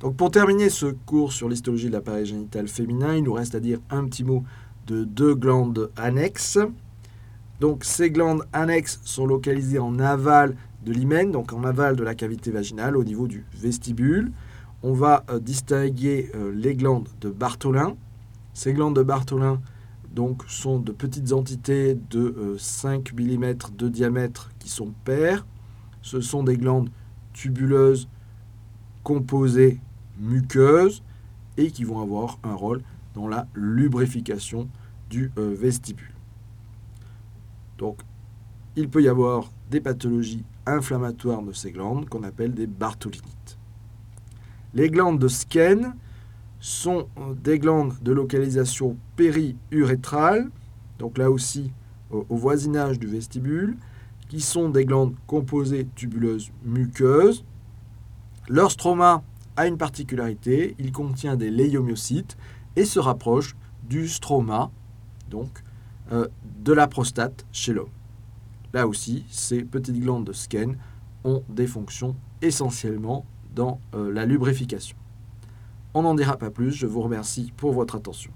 Donc pour terminer ce cours sur l'histologie de l'appareil génital féminin, il nous reste à dire un petit mot de deux glandes annexes. Donc ces glandes annexes sont localisées en aval de l'hymen, donc en aval de la cavité vaginale au niveau du vestibule. On va euh, distinguer euh, les glandes de Bartholin. Ces glandes de Bartholin donc, sont de petites entités de 5 euh, mm de diamètre qui sont paires. Ce sont des glandes tubuleuses, composées, muqueuses et qui vont avoir un rôle dans la lubrification du vestibule. Donc, il peut y avoir des pathologies inflammatoires de ces glandes qu'on appelle des bartholinites. Les glandes de Skene sont des glandes de localisation périurétrale, donc là aussi au voisinage du vestibule, qui sont des glandes composées tubuleuses muqueuses. Leur stroma a une particularité, il contient des léomyocytes et se rapproche du stroma, donc euh, de la prostate chez l'homme. Là aussi, ces petites glandes de Skene ont des fonctions essentiellement dans euh, la lubrification. On n'en dira pas plus, je vous remercie pour votre attention.